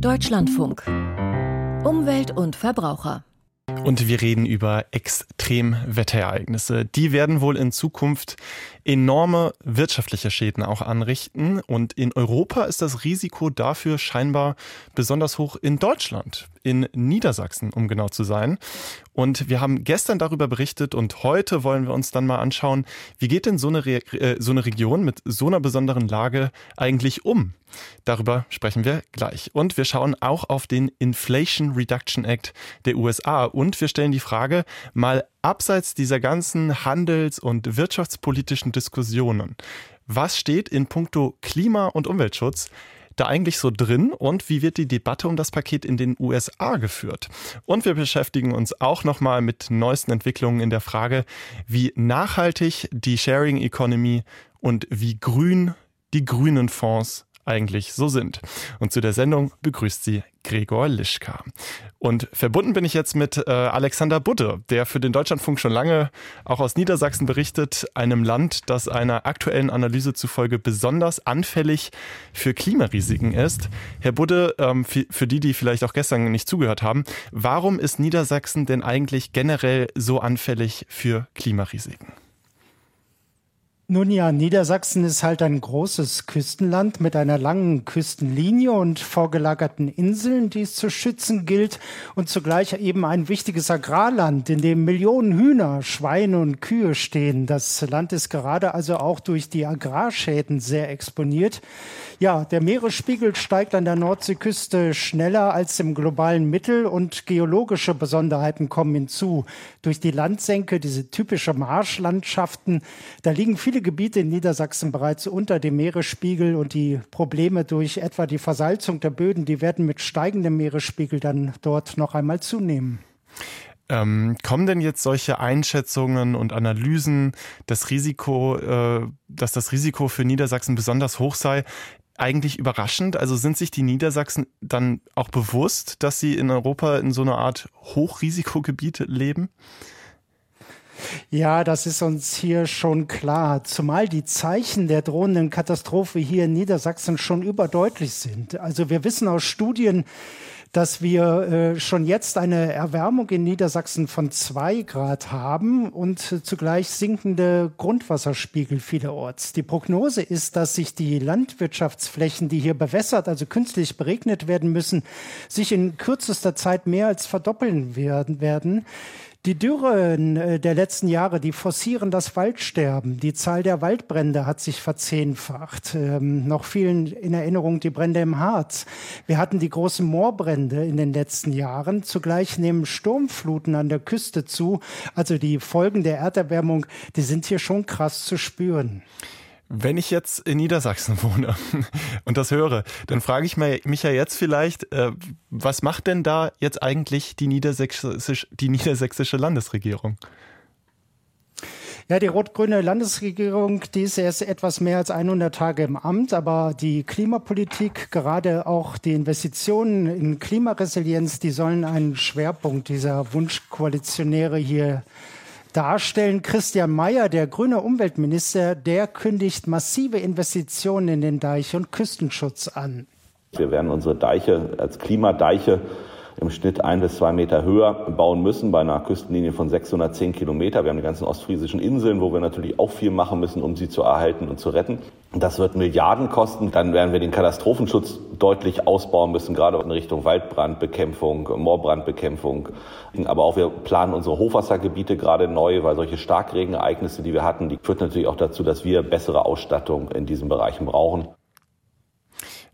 Deutschlandfunk. Umwelt und Verbraucher. Und wir reden über Extremwetterereignisse. Die werden wohl in Zukunft enorme wirtschaftliche Schäden auch anrichten. Und in Europa ist das Risiko dafür scheinbar besonders hoch in Deutschland, in Niedersachsen, um genau zu sein. Und wir haben gestern darüber berichtet und heute wollen wir uns dann mal anschauen, wie geht denn so eine, Re äh, so eine Region mit so einer besonderen Lage eigentlich um? Darüber sprechen wir gleich. Und wir schauen auch auf den Inflation Reduction Act der USA und wir stellen die Frage, mal abseits dieser ganzen handels- und wirtschaftspolitischen Diskussionen, was steht in puncto Klima- und Umweltschutz da eigentlich so drin und wie wird die Debatte um das Paket in den USA geführt? Und wir beschäftigen uns auch nochmal mit neuesten Entwicklungen in der Frage, wie nachhaltig die Sharing Economy und wie grün die grünen Fonds eigentlich so sind. Und zu der Sendung begrüßt sie Gregor Lischka. Und verbunden bin ich jetzt mit äh, Alexander Budde, der für den Deutschlandfunk schon lange auch aus Niedersachsen berichtet, einem Land, das einer aktuellen Analyse zufolge besonders anfällig für Klimarisiken ist. Herr Budde, ähm, für, für die, die vielleicht auch gestern nicht zugehört haben, warum ist Niedersachsen denn eigentlich generell so anfällig für Klimarisiken? Nun ja, Niedersachsen ist halt ein großes Küstenland mit einer langen Küstenlinie und vorgelagerten Inseln, die es zu schützen gilt und zugleich eben ein wichtiges Agrarland, in dem Millionen Hühner, Schweine und Kühe stehen. Das Land ist gerade also auch durch die Agrarschäden sehr exponiert. Ja, der Meeresspiegel steigt an der Nordseeküste schneller als im globalen Mittel und geologische Besonderheiten kommen hinzu. Durch die Landsenke, diese typische Marschlandschaften, da liegen viele Gebiete in Niedersachsen bereits unter dem Meeresspiegel und die Probleme durch etwa die Versalzung der Böden, die werden mit steigendem Meeresspiegel dann dort noch einmal zunehmen. Ähm, kommen denn jetzt solche Einschätzungen und Analysen, das Risiko, äh, dass das Risiko für Niedersachsen besonders hoch sei, eigentlich überraschend? Also sind sich die Niedersachsen dann auch bewusst, dass sie in Europa in so einer Art Hochrisikogebiet leben? Ja, das ist uns hier schon klar. Zumal die Zeichen der drohenden Katastrophe hier in Niedersachsen schon überdeutlich sind. Also wir wissen aus Studien, dass wir äh, schon jetzt eine Erwärmung in Niedersachsen von zwei Grad haben und zugleich sinkende Grundwasserspiegel vielerorts. Die Prognose ist, dass sich die Landwirtschaftsflächen, die hier bewässert, also künstlich beregnet werden müssen, sich in kürzester Zeit mehr als verdoppeln werden. werden. Die Dürren äh, der letzten Jahre, die forcieren das Waldsterben. Die Zahl der Waldbrände hat sich verzehnfacht. Ähm, noch vielen in Erinnerung die Brände im Harz. Wir hatten die großen Moorbrände in den letzten Jahren. Zugleich nehmen Sturmfluten an der Küste zu. Also die Folgen der Erderwärmung, die sind hier schon krass zu spüren. Wenn ich jetzt in Niedersachsen wohne und das höre, dann frage ich mich ja jetzt vielleicht, äh, was macht denn da jetzt eigentlich die, Niedersächsisch, die niedersächsische Landesregierung? Ja, die rot-grüne Landesregierung, die ist erst etwas mehr als 100 Tage im Amt, aber die Klimapolitik, gerade auch die Investitionen in Klimaresilienz, die sollen einen Schwerpunkt dieser Wunschkoalitionäre hier darstellen. Christian Mayer, der grüne Umweltminister, der kündigt massive Investitionen in den Deich- und Küstenschutz an. Wir werden unsere Deiche als Klimadeiche im Schnitt ein bis zwei Meter höher bauen müssen bei einer Küstenlinie von 610 Kilometer. Wir haben die ganzen ostfriesischen Inseln, wo wir natürlich auch viel machen müssen, um sie zu erhalten und zu retten. Das wird Milliarden kosten. Dann werden wir den Katastrophenschutz deutlich ausbauen müssen, gerade in Richtung Waldbrandbekämpfung, Moorbrandbekämpfung. Aber auch wir planen unsere Hochwassergebiete gerade neu, weil solche Starkregenereignisse, die wir hatten, die führt natürlich auch dazu, dass wir bessere Ausstattung in diesen Bereichen brauchen.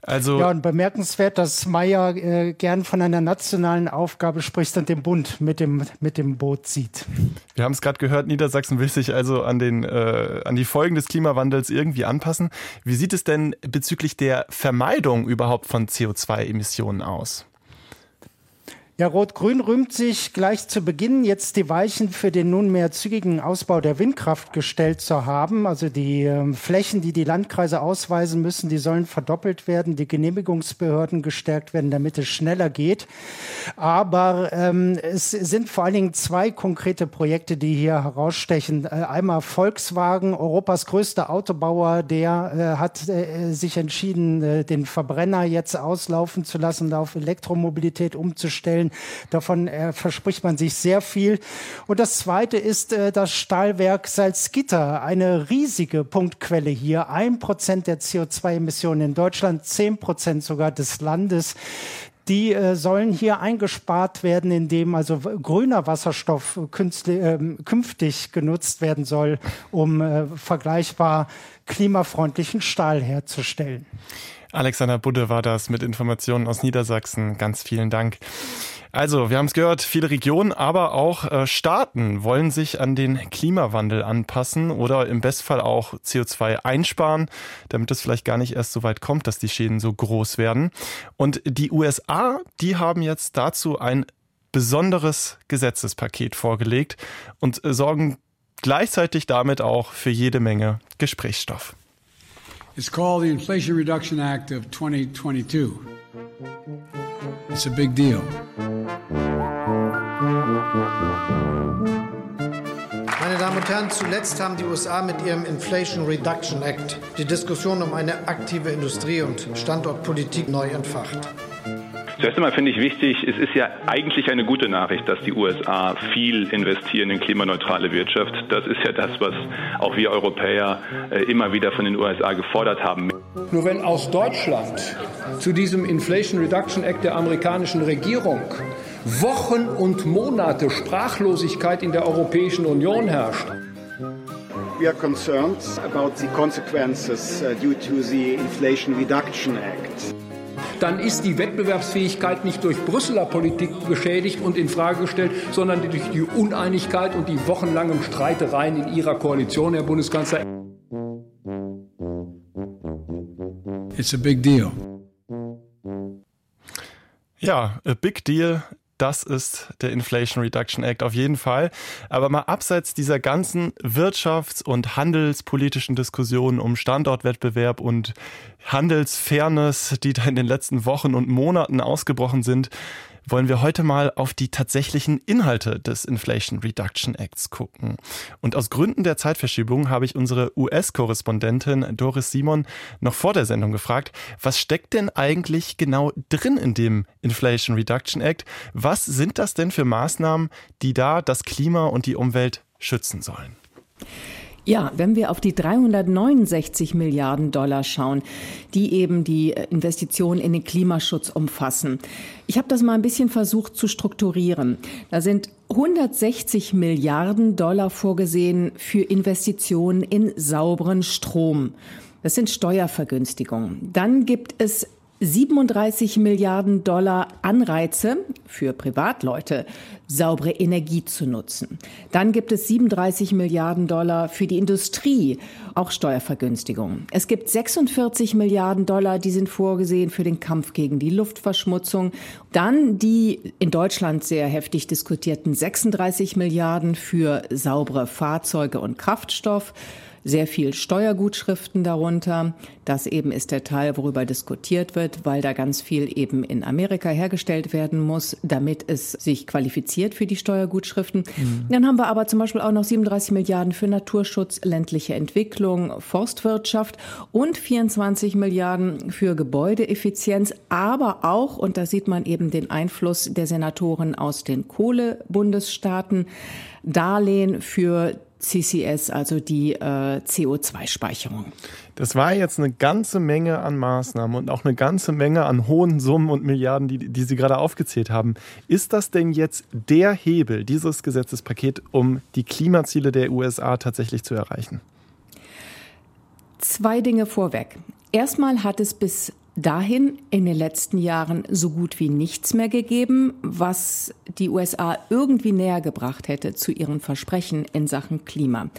Also ja, und bemerkenswert, dass Meyer äh, gern von einer nationalen Aufgabe spricht und den Bund mit dem, mit dem Boot sieht. Wir haben es gerade gehört, Niedersachsen will sich also an, den, äh, an die Folgen des Klimawandels irgendwie anpassen. Wie sieht es denn bezüglich der Vermeidung überhaupt von CO2-Emissionen aus? Ja, Rot-Grün rühmt sich gleich zu Beginn jetzt die Weichen für den nunmehr zügigen Ausbau der Windkraft gestellt zu haben. Also die äh, Flächen, die die Landkreise ausweisen müssen, die sollen verdoppelt werden, die Genehmigungsbehörden gestärkt werden, damit es schneller geht. Aber ähm, es sind vor allen Dingen zwei konkrete Projekte, die hier herausstechen. Äh, einmal Volkswagen, Europas größter Autobauer, der äh, hat äh, sich entschieden, äh, den Verbrenner jetzt auslaufen zu lassen, auf Elektromobilität umzustellen. Davon äh, verspricht man sich sehr viel. Und das Zweite ist äh, das Stahlwerk Salzgitter, eine riesige Punktquelle hier. Ein Prozent der CO2-Emissionen in Deutschland, zehn Prozent sogar des Landes die äh, sollen hier eingespart werden, indem also grüner Wasserstoff äh, künftig genutzt werden soll, um äh, vergleichbar klimafreundlichen Stahl herzustellen. Alexander Budde war das mit Informationen aus Niedersachsen. Ganz vielen Dank. Also, wir haben es gehört, viele Regionen, aber auch äh, Staaten wollen sich an den Klimawandel anpassen oder im Bestfall auch CO2 einsparen, damit es vielleicht gar nicht erst so weit kommt, dass die Schäden so groß werden. Und die USA, die haben jetzt dazu ein besonderes Gesetzespaket vorgelegt und äh, sorgen gleichzeitig damit auch für jede Menge Gesprächsstoff. It's called the Inflation Reduction Act of 2022. It's a big deal. Meine Damen und Herren, zuletzt haben die USA mit ihrem Inflation Reduction Act die Diskussion um eine aktive Industrie- und Standortpolitik neu entfacht. Zuerst einmal finde ich wichtig, es ist ja eigentlich eine gute Nachricht, dass die USA viel investieren in klimaneutrale Wirtschaft. Das ist ja das, was auch wir Europäer äh, immer wieder von den USA gefordert haben. Nur wenn aus Deutschland zu diesem Inflation Reduction Act der amerikanischen Regierung Wochen und Monate Sprachlosigkeit in der Europäischen Union herrscht, we are concerned about the consequences uh, due to the Inflation Reduction Act dann ist die Wettbewerbsfähigkeit nicht durch Brüsseler Politik beschädigt und in Frage gestellt, sondern durch die Uneinigkeit und die wochenlangen Streitereien in Ihrer Koalition, Herr Bundeskanzler. It's a big deal. Ja, a big deal. Das ist der Inflation Reduction Act auf jeden Fall. Aber mal abseits dieser ganzen wirtschafts- und handelspolitischen Diskussionen um Standortwettbewerb und Handelsfairness, die da in den letzten Wochen und Monaten ausgebrochen sind, wollen wir heute mal auf die tatsächlichen Inhalte des Inflation Reduction Acts gucken. Und aus Gründen der Zeitverschiebung habe ich unsere US-Korrespondentin Doris Simon noch vor der Sendung gefragt, was steckt denn eigentlich genau drin in dem Inflation Reduction Act? Was sind das denn für Maßnahmen, die da das Klima und die Umwelt schützen sollen? Ja, wenn wir auf die 369 Milliarden Dollar schauen, die eben die Investitionen in den Klimaschutz umfassen. Ich habe das mal ein bisschen versucht zu strukturieren. Da sind 160 Milliarden Dollar vorgesehen für Investitionen in sauberen Strom. Das sind Steuervergünstigungen. Dann gibt es 37 Milliarden Dollar Anreize für Privatleute, saubere Energie zu nutzen. Dann gibt es 37 Milliarden Dollar für die Industrie, auch Steuervergünstigungen. Es gibt 46 Milliarden Dollar, die sind vorgesehen für den Kampf gegen die Luftverschmutzung. Dann die in Deutschland sehr heftig diskutierten 36 Milliarden für saubere Fahrzeuge und Kraftstoff sehr viel Steuergutschriften darunter. Das eben ist der Teil, worüber diskutiert wird, weil da ganz viel eben in Amerika hergestellt werden muss, damit es sich qualifiziert für die Steuergutschriften. Mhm. Dann haben wir aber zum Beispiel auch noch 37 Milliarden für Naturschutz, ländliche Entwicklung, Forstwirtschaft und 24 Milliarden für Gebäudeeffizienz, aber auch, und da sieht man eben den Einfluss der Senatoren aus den Kohlebundesstaaten, Darlehen für CCS, also die äh, CO2-Speicherung. Das war jetzt eine ganze Menge an Maßnahmen und auch eine ganze Menge an hohen Summen und Milliarden, die, die Sie gerade aufgezählt haben. Ist das denn jetzt der Hebel, dieses Gesetzespaket, um die Klimaziele der USA tatsächlich zu erreichen? Zwei Dinge vorweg. Erstmal hat es bis dahin in den letzten Jahren so gut wie nichts mehr gegeben, was die USA irgendwie näher gebracht hätte zu ihren Versprechen in Sachen Klima.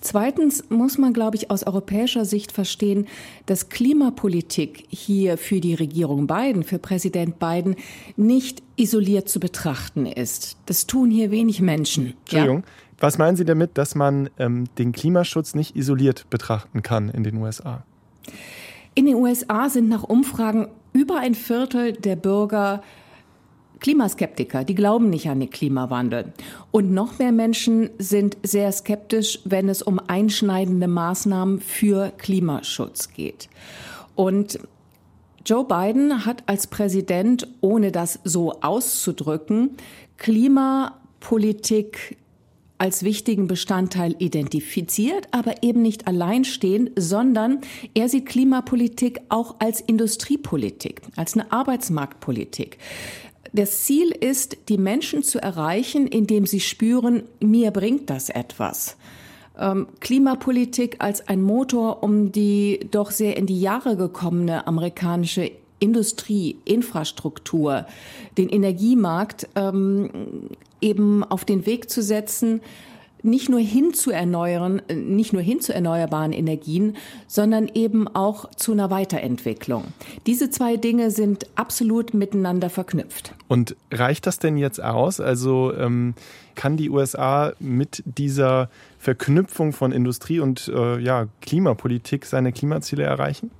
Zweitens muss man, glaube ich, aus europäischer Sicht verstehen, dass Klimapolitik hier für die Regierung Biden, für Präsident Biden nicht isoliert zu betrachten ist. Das tun hier wenig Menschen. Entschuldigung. Ja? Was meinen Sie damit, dass man ähm, den Klimaschutz nicht isoliert betrachten kann in den USA? In den USA sind nach Umfragen über ein Viertel der Bürger Klimaskeptiker, die glauben nicht an den Klimawandel. Und noch mehr Menschen sind sehr skeptisch, wenn es um einschneidende Maßnahmen für Klimaschutz geht. Und Joe Biden hat als Präsident, ohne das so auszudrücken, Klimapolitik als wichtigen Bestandteil identifiziert, aber eben nicht alleinstehend, sondern er sieht Klimapolitik auch als Industriepolitik, als eine Arbeitsmarktpolitik. Das Ziel ist, die Menschen zu erreichen, indem sie spüren, mir bringt das etwas. Ähm, Klimapolitik als ein Motor, um die doch sehr in die Jahre gekommene amerikanische Industrie, Infrastruktur, den Energiemarkt ähm, eben auf den Weg zu setzen, nicht nur hin zu erneuern, nicht nur hin zu erneuerbaren Energien, sondern eben auch zu einer Weiterentwicklung. Diese zwei Dinge sind absolut miteinander verknüpft. Und reicht das denn jetzt aus? Also ähm, kann die USA mit dieser Verknüpfung von Industrie und äh, ja, Klimapolitik seine Klimaziele erreichen?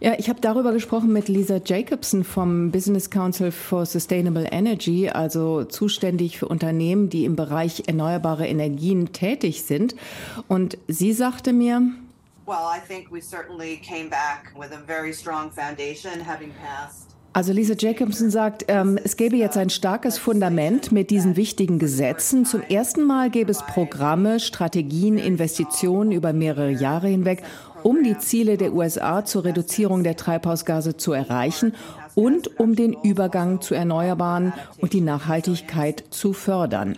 Ja, ich habe darüber gesprochen mit Lisa Jacobson vom Business Council for Sustainable Energy, also zuständig für Unternehmen, die im Bereich erneuerbare Energien tätig sind. Und sie sagte mir, also Lisa Jacobson sagt, ähm, es gäbe jetzt ein starkes Fundament mit diesen wichtigen Gesetzen. Zum ersten Mal gäbe es Programme, Strategien, Investitionen über mehrere Jahre hinweg um die Ziele der USA zur Reduzierung der Treibhausgase zu erreichen und um den Übergang zu Erneuerbaren und die Nachhaltigkeit zu fördern.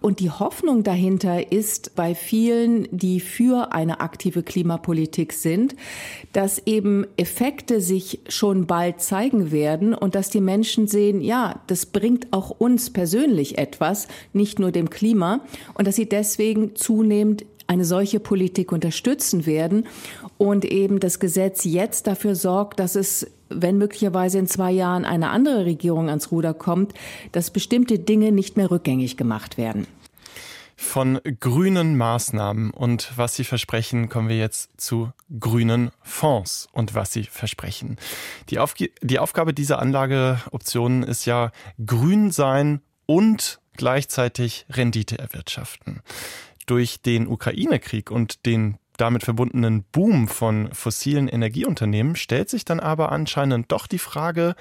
Und die Hoffnung dahinter ist bei vielen, die für eine aktive Klimapolitik sind, dass eben Effekte sich schon bald zeigen werden und dass die Menschen sehen, ja, das bringt auch uns persönlich etwas, nicht nur dem Klima, und dass sie deswegen zunehmend eine solche Politik unterstützen werden und eben das Gesetz jetzt dafür sorgt, dass es wenn möglicherweise in zwei Jahren eine andere Regierung ans Ruder kommt, dass bestimmte Dinge nicht mehr rückgängig gemacht werden. Von grünen Maßnahmen und was sie versprechen, kommen wir jetzt zu grünen Fonds und was sie versprechen. Die, Aufg die Aufgabe dieser Anlageoptionen ist ja grün sein und gleichzeitig Rendite erwirtschaften durch den Ukraine-Krieg und den damit verbundenen Boom von fossilen Energieunternehmen stellt sich dann aber anscheinend doch die Frage,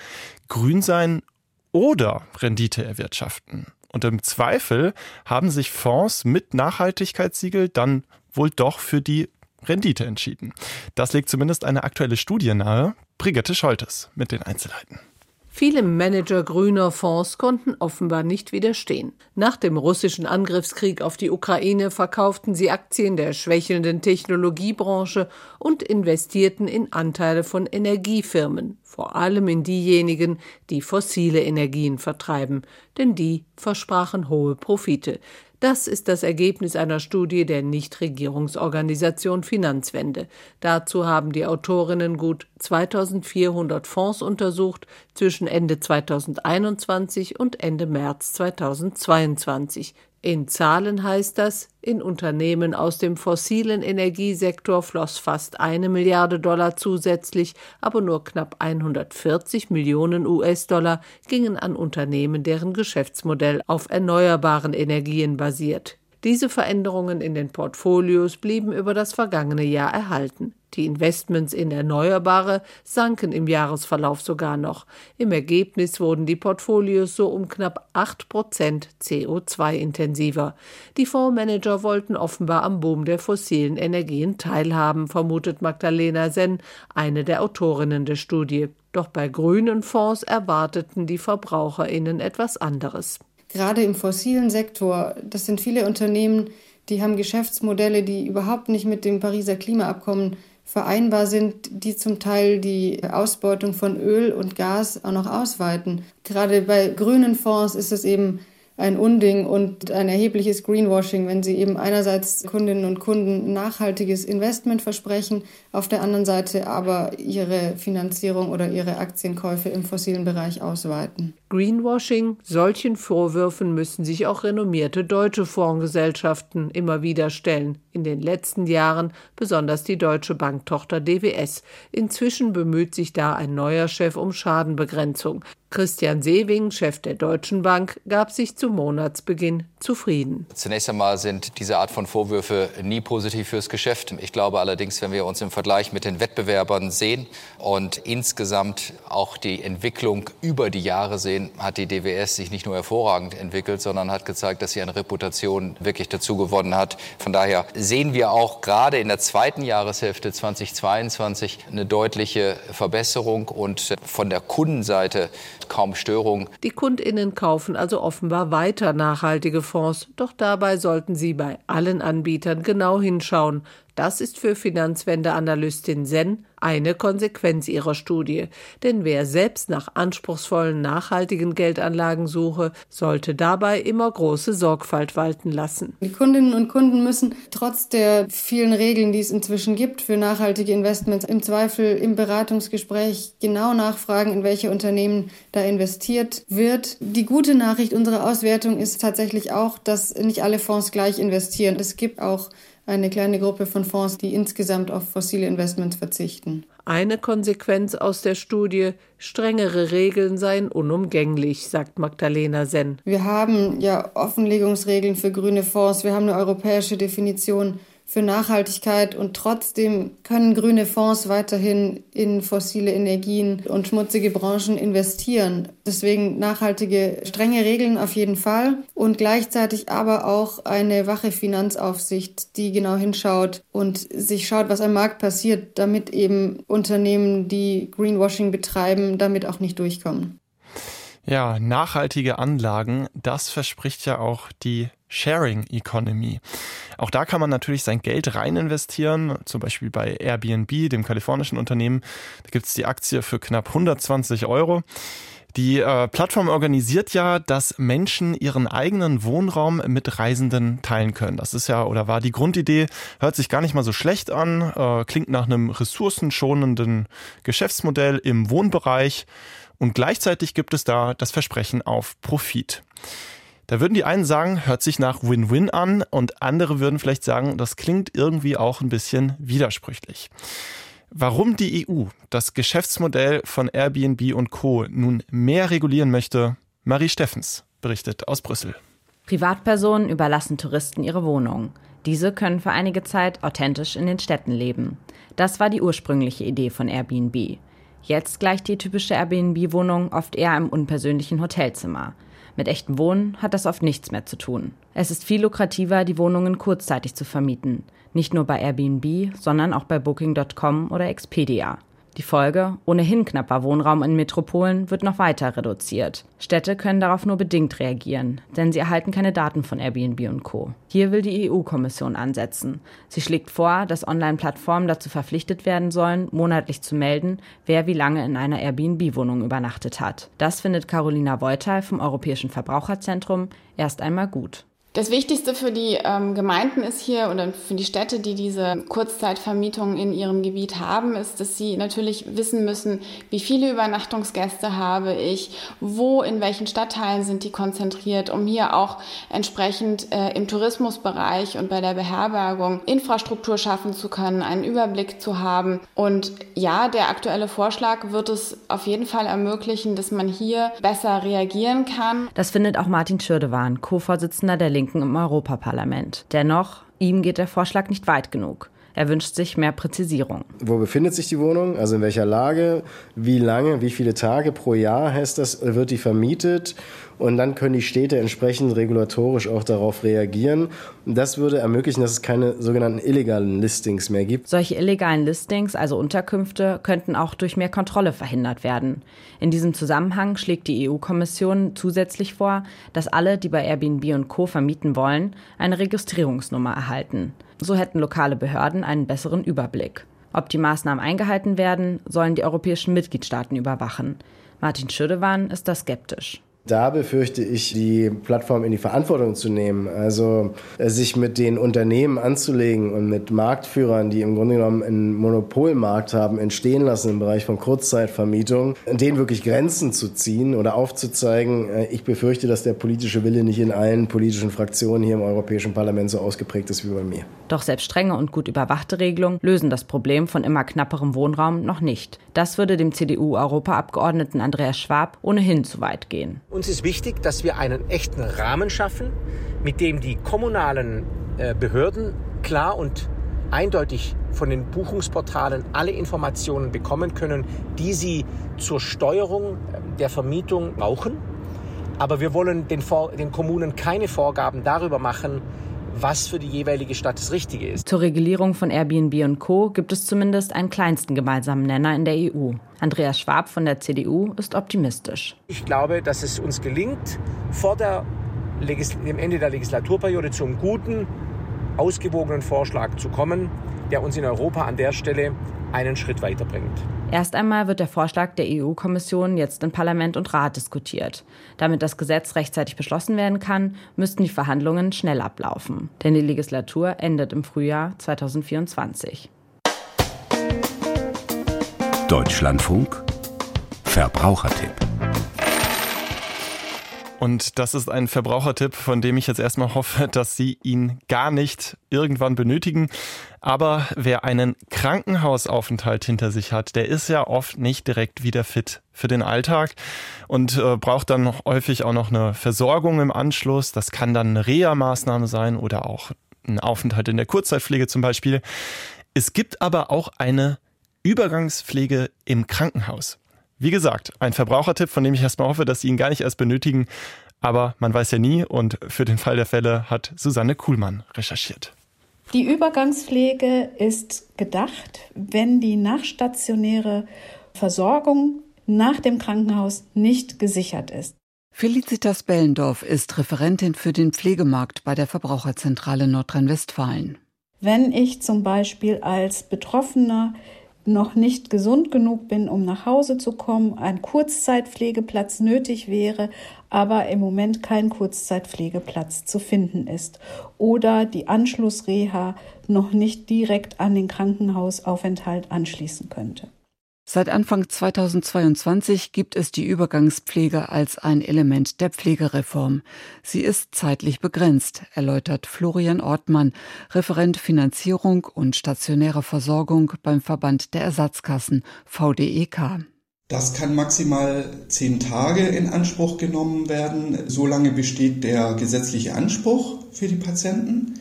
grün sein oder Rendite erwirtschaften. Und im Zweifel haben sich Fonds mit Nachhaltigkeitssiegel dann wohl doch für die Rendite entschieden. Das legt zumindest eine aktuelle Studie nahe. Brigitte Scholtes mit den Einzelheiten. Viele Manager grüner Fonds konnten offenbar nicht widerstehen. Nach dem russischen Angriffskrieg auf die Ukraine verkauften sie Aktien der schwächelnden Technologiebranche und investierten in Anteile von Energiefirmen, vor allem in diejenigen, die fossile Energien vertreiben, denn die versprachen hohe Profite. Das ist das Ergebnis einer Studie der Nichtregierungsorganisation Finanzwende. Dazu haben die Autorinnen gut 2400 Fonds untersucht zwischen Ende 2021 und Ende März 2022. In Zahlen heißt das, in Unternehmen aus dem fossilen Energiesektor floss fast eine Milliarde Dollar zusätzlich, aber nur knapp 140 Millionen US-Dollar gingen an Unternehmen, deren Geschäftsmodell auf erneuerbaren Energien basiert. Diese Veränderungen in den Portfolios blieben über das vergangene Jahr erhalten. Die Investments in Erneuerbare sanken im Jahresverlauf sogar noch. Im Ergebnis wurden die Portfolios so um knapp 8 Prozent CO2-intensiver. Die Fondsmanager wollten offenbar am Boom der fossilen Energien teilhaben, vermutet Magdalena Senn, eine der Autorinnen der Studie. Doch bei grünen Fonds erwarteten die VerbraucherInnen etwas anderes gerade im fossilen Sektor, das sind viele Unternehmen, die haben Geschäftsmodelle, die überhaupt nicht mit dem Pariser Klimaabkommen vereinbar sind, die zum Teil die Ausbeutung von Öl und Gas auch noch ausweiten. Gerade bei grünen Fonds ist es eben ein Unding und ein erhebliches Greenwashing, wenn sie eben einerseits Kundinnen und Kunden nachhaltiges Investment versprechen, auf der anderen Seite aber ihre Finanzierung oder ihre Aktienkäufe im fossilen Bereich ausweiten. Greenwashing, solchen Vorwürfen müssen sich auch renommierte deutsche Fondsgesellschaften immer wieder stellen. In den letzten Jahren besonders die deutsche Banktochter DWS. Inzwischen bemüht sich da ein neuer Chef um Schadenbegrenzung. Christian Sewing, Chef der Deutschen Bank, gab sich zu Monatsbeginn zufrieden. Zunächst einmal sind diese Art von Vorwürfe nie positiv fürs Geschäft. Ich glaube allerdings, wenn wir uns im Vergleich mit den Wettbewerbern sehen und insgesamt auch die Entwicklung über die Jahre sehen, hat die DWS sich nicht nur hervorragend entwickelt, sondern hat gezeigt, dass sie eine Reputation wirklich dazu gewonnen hat. Von daher sehen wir auch gerade in der zweiten Jahreshälfte 2022 eine deutliche Verbesserung und von der Kundenseite kaum Störung. Die Kundinnen kaufen also offenbar weiter nachhaltige Fonds, doch dabei sollten sie bei allen Anbietern genau hinschauen, das ist für Finanzwende-Analystin Sen eine Konsequenz ihrer Studie. Denn wer selbst nach anspruchsvollen, nachhaltigen Geldanlagen suche, sollte dabei immer große Sorgfalt walten lassen. Die Kundinnen und Kunden müssen trotz der vielen Regeln, die es inzwischen gibt für nachhaltige Investments, im Zweifel im Beratungsgespräch genau nachfragen, in welche Unternehmen da investiert wird. Die gute Nachricht unserer Auswertung ist tatsächlich auch, dass nicht alle Fonds gleich investieren. Es gibt auch eine kleine Gruppe von Fonds, die insgesamt auf fossile Investments verzichten. Eine Konsequenz aus der Studie, strengere Regeln seien unumgänglich, sagt Magdalena Senn. Wir haben ja Offenlegungsregeln für grüne Fonds, wir haben eine europäische Definition für Nachhaltigkeit und trotzdem können grüne Fonds weiterhin in fossile Energien und schmutzige Branchen investieren. Deswegen nachhaltige, strenge Regeln auf jeden Fall und gleichzeitig aber auch eine wache Finanzaufsicht, die genau hinschaut und sich schaut, was am Markt passiert, damit eben Unternehmen, die Greenwashing betreiben, damit auch nicht durchkommen. Ja, nachhaltige Anlagen, das verspricht ja auch die Sharing Economy. Auch da kann man natürlich sein Geld rein investieren, zum Beispiel bei Airbnb, dem kalifornischen Unternehmen. Da gibt es die Aktie für knapp 120 Euro. Die äh, Plattform organisiert ja, dass Menschen ihren eigenen Wohnraum mit Reisenden teilen können. Das ist ja oder war die Grundidee, hört sich gar nicht mal so schlecht an, äh, klingt nach einem ressourcenschonenden Geschäftsmodell im Wohnbereich und gleichzeitig gibt es da das Versprechen auf Profit. Da würden die einen sagen, hört sich nach Win-Win an und andere würden vielleicht sagen, das klingt irgendwie auch ein bisschen widersprüchlich. Warum die EU das Geschäftsmodell von Airbnb und Co. nun mehr regulieren möchte, Marie Steffens berichtet aus Brüssel. Privatpersonen überlassen Touristen ihre Wohnungen. Diese können für einige Zeit authentisch in den Städten leben. Das war die ursprüngliche Idee von Airbnb. Jetzt gleicht die typische Airbnb-Wohnung oft eher einem unpersönlichen Hotelzimmer. Mit echtem Wohnen hat das oft nichts mehr zu tun. Es ist viel lukrativer, die Wohnungen kurzzeitig zu vermieten. Nicht nur bei Airbnb, sondern auch bei Booking.com oder Expedia. Die Folge, ohnehin knapper Wohnraum in Metropolen, wird noch weiter reduziert. Städte können darauf nur bedingt reagieren, denn sie erhalten keine Daten von Airbnb und Co. Hier will die EU-Kommission ansetzen. Sie schlägt vor, dass Online-Plattformen dazu verpflichtet werden sollen, monatlich zu melden, wer wie lange in einer Airbnb-Wohnung übernachtet hat. Das findet Carolina Voital vom Europäischen Verbraucherzentrum erst einmal gut. Das Wichtigste für die ähm, Gemeinden ist hier oder für die Städte, die diese Kurzzeitvermietung in ihrem Gebiet haben, ist, dass sie natürlich wissen müssen, wie viele Übernachtungsgäste habe ich, wo, in welchen Stadtteilen sind die konzentriert, um hier auch entsprechend äh, im Tourismusbereich und bei der Beherbergung Infrastruktur schaffen zu können, einen Überblick zu haben. Und ja, der aktuelle Vorschlag wird es auf jeden Fall ermöglichen, dass man hier besser reagieren kann. Das findet auch Martin Schürdewan, Co-Vorsitzender der Linken Linken im Europaparlament. Dennoch, ihm geht der Vorschlag nicht weit genug. Er wünscht sich mehr Präzisierung. Wo befindet sich die Wohnung? Also in welcher Lage? Wie lange? Wie viele Tage pro Jahr heißt das? Wird die vermietet? Und dann können die Städte entsprechend regulatorisch auch darauf reagieren. Und das würde ermöglichen, dass es keine sogenannten illegalen Listings mehr gibt. Solche illegalen Listings, also Unterkünfte, könnten auch durch mehr Kontrolle verhindert werden. In diesem Zusammenhang schlägt die EU-Kommission zusätzlich vor, dass alle, die bei Airbnb und Co. vermieten wollen, eine Registrierungsnummer erhalten. So hätten lokale Behörden einen besseren Überblick. Ob die Maßnahmen eingehalten werden, sollen die europäischen Mitgliedstaaten überwachen. Martin Schüdewan ist da skeptisch. Da befürchte ich, die Plattform in die Verantwortung zu nehmen. Also äh, sich mit den Unternehmen anzulegen und mit Marktführern, die im Grunde genommen einen Monopolmarkt haben, entstehen lassen im Bereich von Kurzzeitvermietung, denen wirklich Grenzen zu ziehen oder aufzuzeigen. Äh, ich befürchte, dass der politische Wille nicht in allen politischen Fraktionen hier im Europäischen Parlament so ausgeprägt ist wie bei mir. Doch selbst strenge und gut überwachte Regelungen lösen das Problem von immer knapperem Wohnraum noch nicht. Das würde dem CDU-Europaabgeordneten Andreas Schwab ohnehin zu weit gehen. Uns ist wichtig, dass wir einen echten Rahmen schaffen, mit dem die kommunalen äh, Behörden klar und eindeutig von den Buchungsportalen alle Informationen bekommen können, die sie zur Steuerung äh, der Vermietung brauchen. Aber wir wollen den, den Kommunen keine Vorgaben darüber machen, was für die jeweilige Stadt das Richtige ist. Zur Regulierung von Airbnb und Co. gibt es zumindest einen kleinsten gemeinsamen Nenner in der EU. Andreas Schwab von der CDU ist optimistisch. Ich glaube, dass es uns gelingt, vor der dem Ende der Legislaturperiode zum guten, ausgewogenen Vorschlag zu kommen, der uns in Europa an der Stelle einen Schritt weiterbringt. Erst einmal wird der Vorschlag der EU-Kommission jetzt in Parlament und Rat diskutiert. Damit das Gesetz rechtzeitig beschlossen werden kann, müssten die Verhandlungen schnell ablaufen. Denn die Legislatur endet im Frühjahr 2024. Deutschlandfunk Verbrauchertipp und das ist ein Verbrauchertipp, von dem ich jetzt erstmal hoffe, dass Sie ihn gar nicht irgendwann benötigen. Aber wer einen Krankenhausaufenthalt hinter sich hat, der ist ja oft nicht direkt wieder fit für den Alltag und äh, braucht dann noch häufig auch noch eine Versorgung im Anschluss. Das kann dann eine Reha-Maßnahme sein oder auch ein Aufenthalt in der Kurzzeitpflege zum Beispiel. Es gibt aber auch eine Übergangspflege im Krankenhaus. Wie gesagt, ein Verbrauchertipp, von dem ich erstmal hoffe, dass Sie ihn gar nicht erst benötigen. Aber man weiß ja nie und für den Fall der Fälle hat Susanne Kuhlmann recherchiert. Die Übergangspflege ist gedacht, wenn die nachstationäre Versorgung nach dem Krankenhaus nicht gesichert ist. Felicitas Bellendorf ist Referentin für den Pflegemarkt bei der Verbraucherzentrale Nordrhein-Westfalen. Wenn ich zum Beispiel als Betroffener noch nicht gesund genug bin, um nach Hause zu kommen, ein Kurzzeitpflegeplatz nötig wäre, aber im Moment kein Kurzzeitpflegeplatz zu finden ist oder die Anschlussreha noch nicht direkt an den Krankenhausaufenthalt anschließen könnte. Seit Anfang 2022 gibt es die Übergangspflege als ein Element der Pflegereform. Sie ist zeitlich begrenzt, erläutert Florian Ortmann, Referent Finanzierung und stationäre Versorgung beim Verband der Ersatzkassen VDEK. Das kann maximal zehn Tage in Anspruch genommen werden. Solange besteht der gesetzliche Anspruch für die Patienten.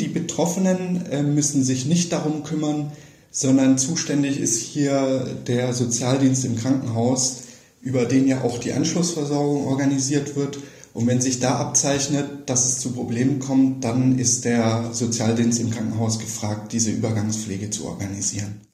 Die Betroffenen äh, müssen sich nicht darum kümmern, sondern zuständig ist hier der Sozialdienst im Krankenhaus, über den ja auch die Anschlussversorgung organisiert wird. Und wenn sich da abzeichnet, dass es zu Problemen kommt, dann ist der Sozialdienst im Krankenhaus gefragt, diese Übergangspflege zu organisieren.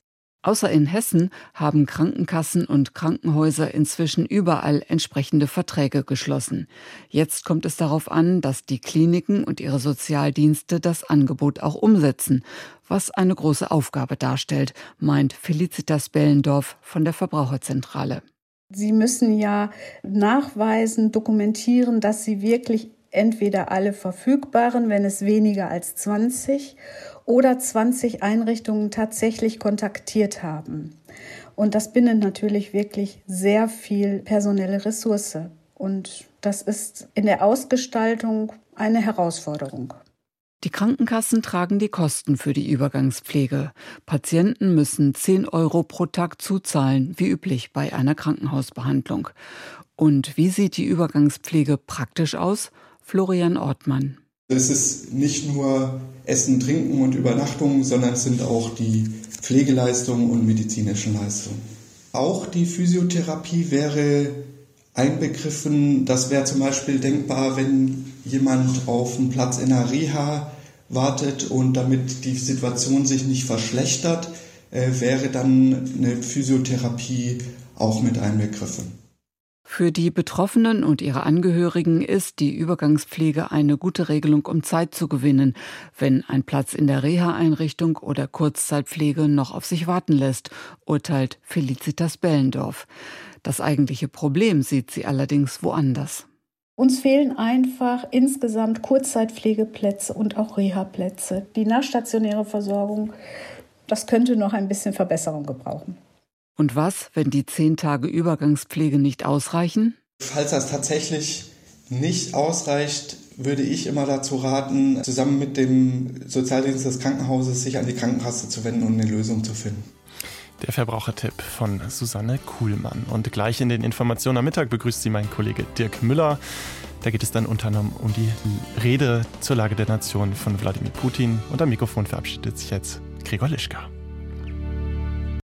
Außer in Hessen haben Krankenkassen und Krankenhäuser inzwischen überall entsprechende Verträge geschlossen. Jetzt kommt es darauf an, dass die Kliniken und ihre Sozialdienste das Angebot auch umsetzen, was eine große Aufgabe darstellt, meint Felicitas Bellendorf von der Verbraucherzentrale. Sie müssen ja nachweisen, dokumentieren, dass Sie wirklich entweder alle verfügbaren, wenn es weniger als 20 oder 20 Einrichtungen tatsächlich kontaktiert haben. Und das bindet natürlich wirklich sehr viel personelle Ressource. Und das ist in der Ausgestaltung eine Herausforderung. Die Krankenkassen tragen die Kosten für die Übergangspflege. Patienten müssen 10 Euro pro Tag zuzahlen, wie üblich bei einer Krankenhausbehandlung. Und wie sieht die Übergangspflege praktisch aus? Florian Ortmann. Es ist nicht nur Essen, Trinken und Übernachtung, sondern es sind auch die Pflegeleistungen und medizinischen Leistungen. Auch die Physiotherapie wäre einbegriffen. Das wäre zum Beispiel denkbar, wenn jemand auf einen Platz in der Reha wartet und damit die Situation sich nicht verschlechtert, äh, wäre dann eine Physiotherapie auch mit einbegriffen. Für die Betroffenen und ihre Angehörigen ist die Übergangspflege eine gute Regelung, um Zeit zu gewinnen, wenn ein Platz in der Reha-Einrichtung oder Kurzzeitpflege noch auf sich warten lässt, urteilt Felicitas Bellendorf. Das eigentliche Problem sieht sie allerdings woanders. Uns fehlen einfach insgesamt Kurzzeitpflegeplätze und auch Reha-Plätze. Die nachstationäre Versorgung, das könnte noch ein bisschen Verbesserung gebrauchen. Und was, wenn die zehn Tage Übergangspflege nicht ausreichen? Falls das tatsächlich nicht ausreicht, würde ich immer dazu raten, zusammen mit dem Sozialdienst des Krankenhauses sich an die Krankenkasse zu wenden und eine Lösung zu finden. Der Verbrauchertipp von Susanne Kuhlmann. Und gleich in den Informationen am Mittag begrüßt sie mein Kollege Dirk Müller. Da geht es dann unter anderem um die Rede zur Lage der Nation von Wladimir Putin. Und am Mikrofon verabschiedet sich jetzt Gregor Lischka.